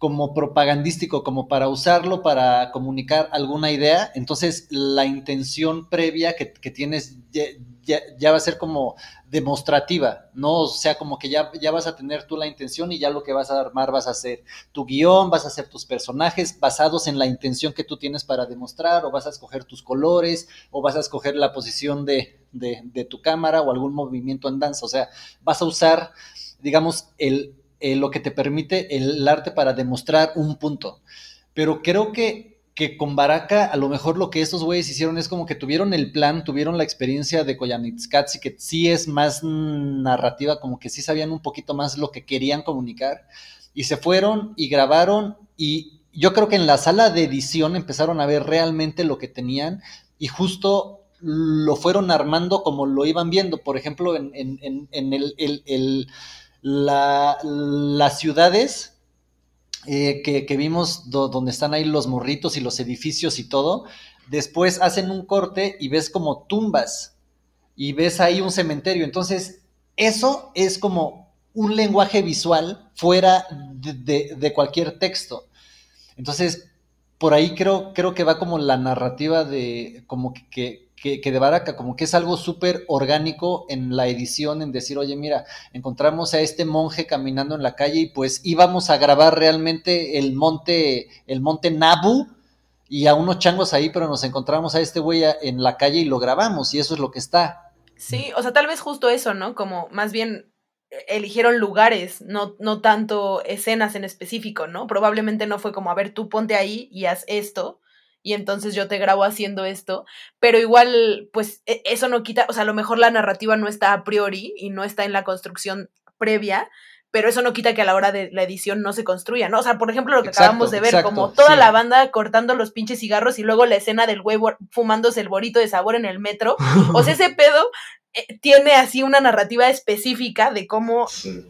como propagandístico, como para usarlo para comunicar alguna idea, entonces la intención previa que, que tienes ya, ya- va a ser como demostrativa, ¿no? O sea, como que ya, ya vas a tener tú la intención y ya lo que vas a armar vas a hacer tu guion, vas a hacer tus personajes basados en la intención que tú tienes para demostrar, o vas a escoger tus colores, o vas a escoger la posición de, de, de tu cámara o algún movimiento en danza, o sea, vas a usar, digamos, el, eh, lo que te permite el arte para demostrar un punto. Pero creo que, que con Baraka, a lo mejor lo que estos güeyes hicieron es como que tuvieron el plan, tuvieron la experiencia de Koyanitskatsi, que sí es más narrativa, como que sí sabían un poquito más lo que querían comunicar, y se fueron y grabaron, y yo creo que en la sala de edición empezaron a ver realmente lo que tenían, y justo lo fueron armando como lo iban viendo. Por ejemplo, en, en, en, el, el la, las ciudades eh, que, vimos do, donde están ahí los morritos y los edificios y todo, después hacen un corte y ves como tumbas y ves ahí un cementerio. Entonces, eso es como un lenguaje visual fuera de, cualquier texto. Entonces, por ahí creo, creo que va como la narrativa de como que que, de Baraka, como que es algo súper orgánico en la edición, en decir, oye, mira, encontramos a este monje caminando en la calle y pues íbamos a grabar realmente el monte, el monte Nabu y a unos changos ahí, pero nos encontramos a este güey en la calle y lo grabamos y eso es lo que está. Sí, o sea, tal vez justo eso, ¿no? Como más bien eligieron lugares, no, no tanto escenas en específico, ¿no? Probablemente no fue como, a ver, tú ponte ahí y haz esto, y entonces yo te grabo haciendo esto, pero igual, pues eso no quita, o sea, a lo mejor la narrativa no está a priori y no está en la construcción previa, pero eso no quita que a la hora de la edición no se construya, ¿no? O sea, por ejemplo, lo que exacto, acabamos de ver, exacto, como toda sí. la banda cortando los pinches cigarros y luego la escena del güey fumándose el borito de sabor en el metro, o sea, ese pedo eh, tiene así una narrativa específica de cómo sí.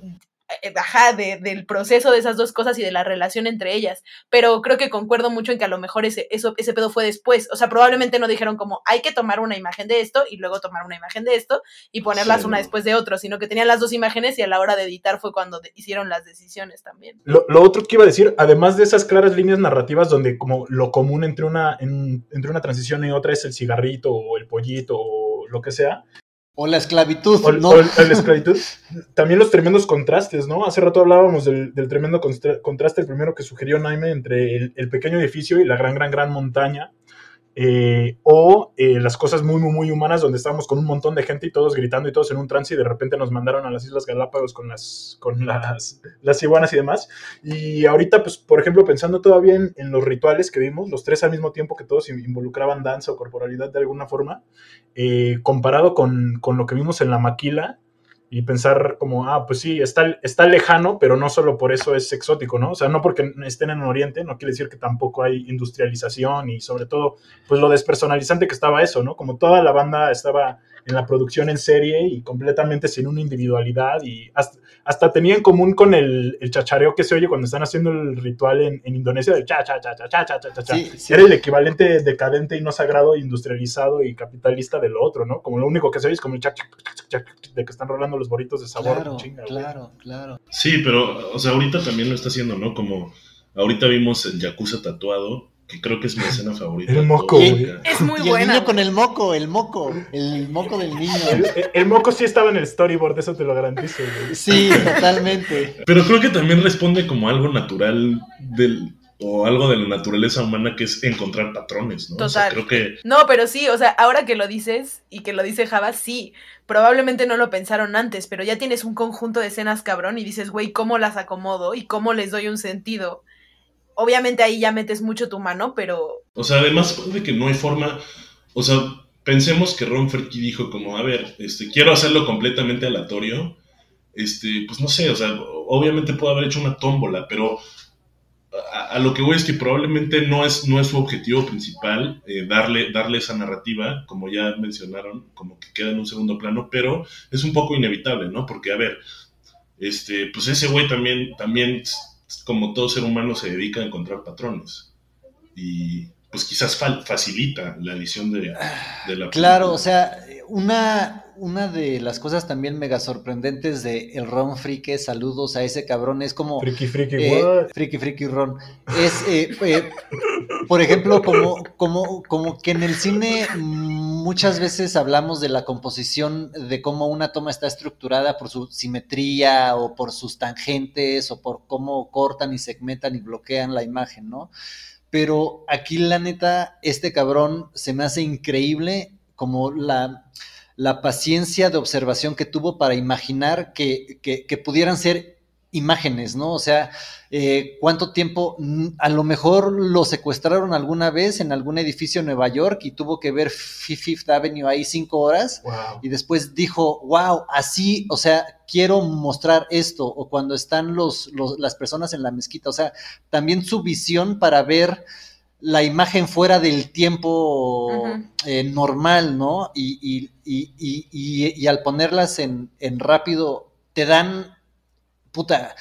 Eh, ajá, de, del proceso de esas dos cosas y de la relación entre ellas. Pero creo que concuerdo mucho en que a lo mejor ese, eso, ese pedo fue después. O sea, probablemente no dijeron como hay que tomar una imagen de esto y luego tomar una imagen de esto y ponerlas Sí, una no. después de otro, sino que tenían las dos imágenes y a la hora de editar fue cuando hicieron las decisiones también. Lo, lo otro que iba a decir, además de esas claras líneas narrativas donde como lo común entre una, en- entre una transición y otra es el cigarrito o el pollito o lo que sea, O la esclavitud, o, ¿no? o la esclavitud, también los tremendos contrastes, ¿no? Hace rato hablábamos del, del tremendo contraste, el primero que sugirió Naime, entre el, el pequeño edificio y la gran, gran, gran montaña, eh, o eh, las cosas muy, muy, muy humanas donde estábamos con un montón de gente y todos gritando y todos en un trance y de repente nos mandaron a las Islas Galápagos con las, con las, las iguanas y demás. Y ahorita, pues, por ejemplo, pensando todavía en, los rituales que vimos, los tres al mismo tiempo que todos involucraban danza o corporalidad de alguna forma, eh, comparado con, con lo que vimos en la maquila, y pensar como, ah, pues sí, está, está lejano, pero no solo por eso es exótico, ¿no? O sea, no porque estén en Oriente, no quiere decir que tampoco hay industrialización y sobre todo, pues lo despersonalizante que estaba eso, ¿no? Como toda la banda estaba en la producción en serie y completamente sin una individualidad y hasta, hasta tenía en común con el, el chachareo que se oye cuando están haciendo el ritual en, en Indonesia del cha, cha, cha, cha, cha, cha, cha, cha, cha. Sí, sí. Era el equivalente decadente y no sagrado, industrializado y capitalista de lo otro, ¿no? Como lo único que se oye es como el chac, chac, chac, chac, chac, de que están rolando los boritos de sabor. Claro, chinga, güey. claro, claro. Sí, pero, o sea, ahorita también lo está haciendo, ¿no? Como ahorita vimos el Yakuza tatuado, que creo que es mi escena favorita. El moco, güey. Es muy y el buena. niño con el moco, el moco, el moco del niño. El, el- el moco sí estaba en el storyboard, eso te lo garantizo. güey. Sí, totalmente. Pero creo que también responde como algo natural del o algo de la naturaleza humana que es encontrar patrones, ¿no? O sea, Total. creo que No, pero sí, o sea, ahora que lo dices y que lo dice Java, sí, probablemente no lo pensaron antes, pero ya tienes un conjunto de escenas cabrón y dices, güey, ¿cómo las acomodo y cómo les doy un sentido? Obviamente ahí ya metes mucho tu mano, pero O sea, además de que no hay forma, o sea, pensemos que Ron Ferky dijo como, a ver, este, quiero hacerlo completamente aleatorio, este, pues no sé, o sea, obviamente puedo haber hecho una tómbola, pero a, a lo que voy es que probablemente no es, no es su objetivo principal eh, darle, darle esa narrativa, como ya mencionaron, como que queda en un segundo plano, pero es un poco inevitable, ¿no? Porque, a ver, este, pues ese güey también, también, como todo ser humano, se dedica a encontrar patrones y pues quizás fa- facilita la edición de, de la Claro, película. o sea, una, una de las cosas también mega sorprendentes de el Ron Frique, saludos a ese cabrón, es como... Friki, friki, eh, what? friki, friki, Ron. Es, eh, eh, por ejemplo, como, como, como que en el cine muchas veces hablamos de la composición, de cómo una toma está estructurada por su simetría o por sus tangentes o por cómo cortan y segmentan y bloquean la imagen, ¿no? Pero aquí la neta, este cabrón se me hace increíble como la, la paciencia de observación que tuvo para imaginar que, que, que pudieran ser imágenes, ¿no? O sea, eh, cuánto tiempo, mm, a lo mejor lo secuestraron alguna vez en algún edificio en Nueva York y tuvo que ver Fifth Avenue ahí cinco horas Wow. y después dijo, wow, así, o sea, quiero mostrar esto, o cuando están los, los- las personas en la mezquita, o sea, también su visión para ver la imagen fuera del tiempo eh, normal, ¿no? Y, y- y- y- y- y al ponerlas en, en rápido, te dan, puta,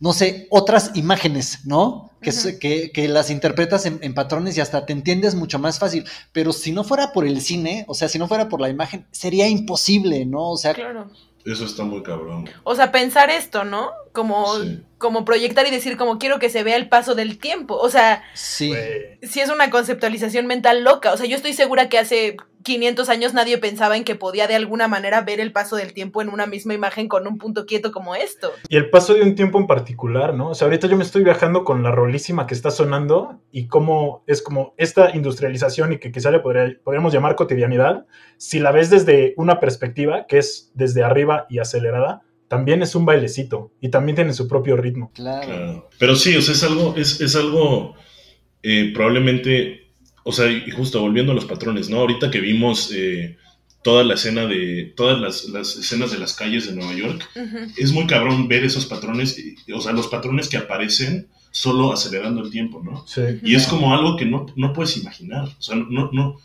no sé, otras imágenes, ¿no? Que, que, que las interpretas en, en patrones y hasta te entiendes mucho más fácil. Pero si no fuera por el cine, o sea, si no fuera por la imagen, sería imposible, ¿no? O sea, claro. Eso está muy cabrón. O sea, pensar esto, ¿no? Como, Sí. como proyectar y decir como quiero que se vea el paso del tiempo. O sea, sí. Sí es una conceptualización mental loca. O sea, yo estoy segura que hace 500 años nadie pensaba en que podía de alguna manera ver el paso del tiempo en una misma imagen con un punto quieto como esto. Y el paso de un tiempo en particular, ¿no? O sea, ahorita yo me estoy viajando con la rolísima que está sonando y cómo es como esta industrialización y que quizá le podría- podríamos llamar cotidianidad, si la ves desde una perspectiva, que es desde arriba y acelerada, también es un bailecito y también tiene su propio ritmo. Claro. Claro. Pero sí, o sea, es algo, es, es algo eh, probablemente, o sea, y justo volviendo a los patrones, ¿no? Ahorita que vimos eh, toda la escena de, todas las, las escenas de las calles de Nueva York, es muy cabrón ver esos patrones, o sea, los patrones que aparecen solo acelerando el tiempo, ¿no? Sí. Y es como algo que no, no puedes imaginar, o sea, no, no,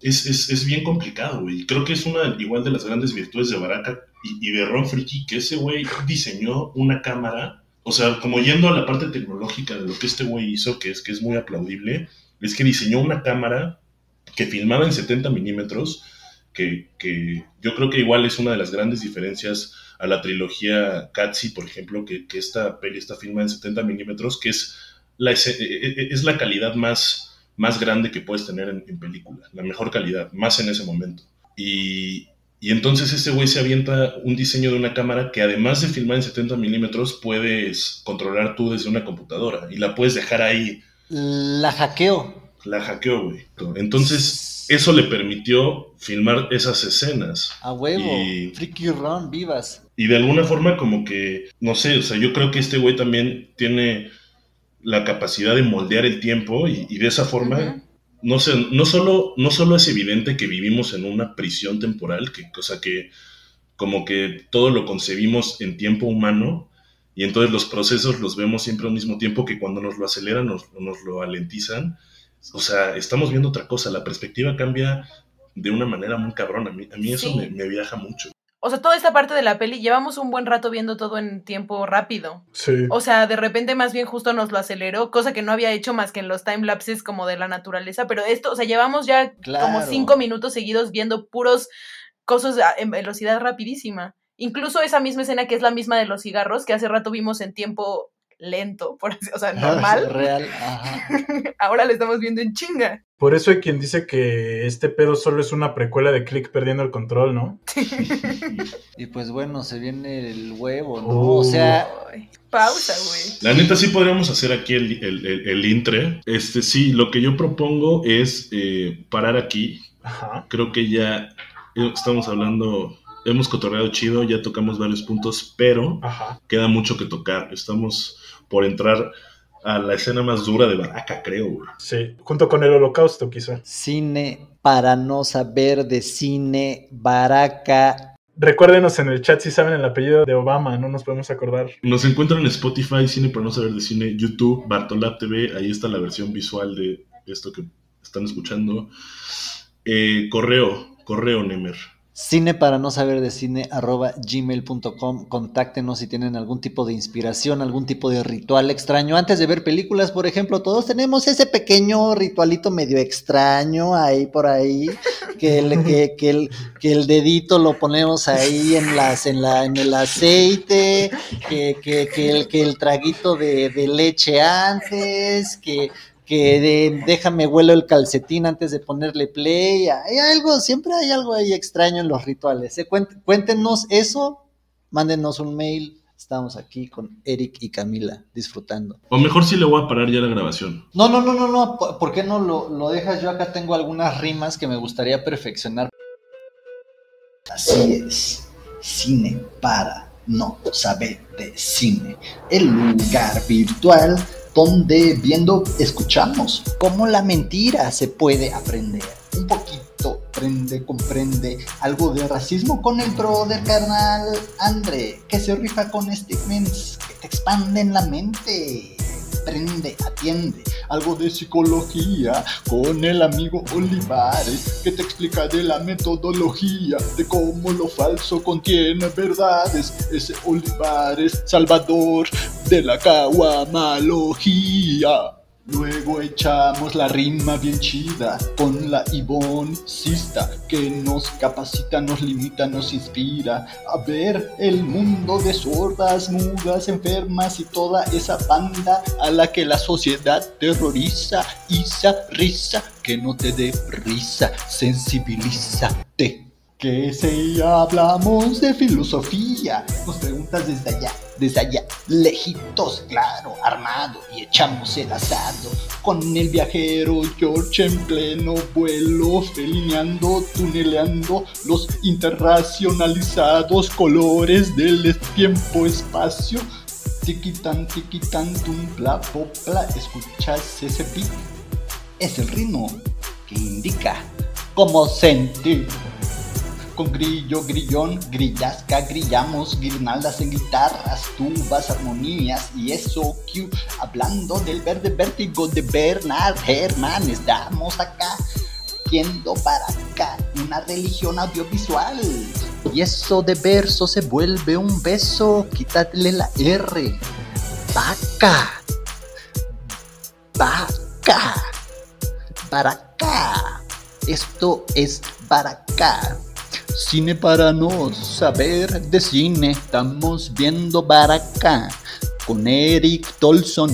es, es, es bien complicado, güey. Creo que es una igual de las grandes virtudes de Baraka y, y de Ron Friki, que ese güey diseñó una cámara, o sea, como yendo a la parte tecnológica de lo que este güey hizo, que es, que es muy aplaudible, es que diseñó una cámara que filmaba en 70 milímetros, que, que yo creo que igual es una de las grandes diferencias a la trilogía Katsi, por ejemplo, que, que esta peli está filmada en 70 milímetros, que es la, ese- e- e- es la calidad más, más grande que puedes tener en, en película, la mejor calidad, más en ese momento. Y, y entonces ese güey se avienta un diseño de una cámara que además de filmar en 70 milímetros puedes controlar tú desde una computadora y la puedes dejar ahí, La hackeo. la hackeó, güey. Entonces eso le permitió filmar esas escenas. A huevo. Y- Freaky Ron, vivas. Y de alguna forma como que, no sé, o sea, yo creo que este güey también tiene la capacidad de moldear el tiempo y, y de esa forma. No sé, no solo, no solo es evidente que vivimos en una prisión temporal, que, o sea, que como que todo lo concebimos en tiempo humano y entonces los procesos los vemos siempre al mismo tiempo que cuando nos lo aceleran nos, nos lo alentizan. O sea, estamos viendo otra cosa, la perspectiva cambia de una manera muy cabrona. A mí, a mí eso Sí. me, me viaja mucho. O sea, toda esta parte de la peli, llevamos un buen rato viendo todo en tiempo rápido. Sí. O sea, de repente más bien justo nos lo aceleró, cosa que no había hecho más que en los timelapses como de la naturaleza, pero esto, o sea, llevamos ya Claro. como cinco minutos seguidos viendo puros cosas en velocidad rapidísima. Incluso esa misma escena que es la misma de los cigarros, que hace rato vimos en tiempo lento, por así, o sea, normal, Real. Ajá. ahora la estamos viendo en chinga. Por eso hay quien dice que este pedo solo es una precuela de Click perdiendo el control, ¿no? Y pues bueno, se viene el huevo, ¿no? Oh. O sea, Ay, pausa, güey. La neta sí podríamos hacer aquí el, el, el- el intre. Este sí, lo que yo propongo es eh, parar aquí. Ajá. Creo que ya eh, estamos hablando, hemos cotorreado chido, ya tocamos varios puntos, pero Ajá. queda mucho que tocar. Estamos por entrar a la escena más dura de Baraka, creo. güey. Sí. Junto con el holocausto, quizá. cine para no saber de cine, Baraka. Recuérdenos en el chat si saben el apellido de Obama, no nos podemos acordar. Nos encuentran en Spotify, Cine para no saber de cine, YouTube, Bartolab TV, ahí está la versión visual de esto que están escuchando. Eh, correo, correo, Nemer. Cine para no saber de cine. Contáctenos si tienen algún tipo de inspiración, algún tipo de ritual extraño. Antes de ver películas, por ejemplo, todos tenemos ese pequeño ritualito medio extraño ahí por ahí, que el, que, el, que el dedito lo ponemos ahí en, las, en, la, en el aceite, que, que, que el, que el traguito de leche antes, que que de, déjame huelo el calcetín antes de ponerle play. Hay algo, siempre hay algo ahí extraño en los rituales. ¿eh? Cuént- Cuéntenos eso, mándenos un mail. Estamos aquí con Eric y Camila disfrutando. O mejor si le voy a parar ya la grabación. No, no, no, no, no. ¿Por por qué no lo, lo dejas? Yo acá tengo algunas rimas que me gustaría perfeccionar. Así es. Cine para no saber de cine. El lugar virtual donde viendo escuchamos cómo la mentira se puede aprender. Un poquito prende, comprende algo de racismo con el brother carnal Andre, que se rifa con statements que te expanden la mente. Prende, atiende, algo de psicología con el amigo Olivares que te explica de la metodología de cómo lo falso contiene verdades. Ese Olivares, salvador de la caguamalogía. Luego echamos la rima bien chida con la Ivonne Sista que nos capacita, nos limita, nos inspira a ver el mundo de sordas, mudas, enfermas y toda esa banda a la que la sociedad terroriza. Isa, risa, que no te dé risa, sensibilízate. Que si hablamos de filosofía, nos preguntas desde allá, desde allá, lejitos, claro, armado, y echamos el asado. Con el viajero George en pleno vuelo, felineando, tuneleando los interracionalizados colores del tiempo-espacio. Tiquitan, tiquitan, tum, pla, popla, escuchas ese beat. Es el ritmo que indica cómo sentir con grillo, grillón, grillasca, grillamos, guirnaldas en guitarras, tubas, armonías y eso, Q. Hablando del verde vértigo de Bernard Herrmann, estamos acá viendo Baraka, una religión audiovisual. Y eso de verso se vuelve un beso, quítale la R. Vaca. Vaca. Baraka. Esto es Baraka. Cine para no saber de cine. Estamos viendo Baraka con Eric Tolson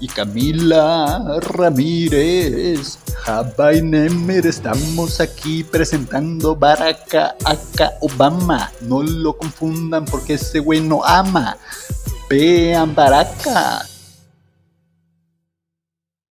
y Camila Ramírez. Java Nemer, estamos aquí presentando Baraka Aka Obama. No lo confundan porque ese güey no ama. Vean Baraka.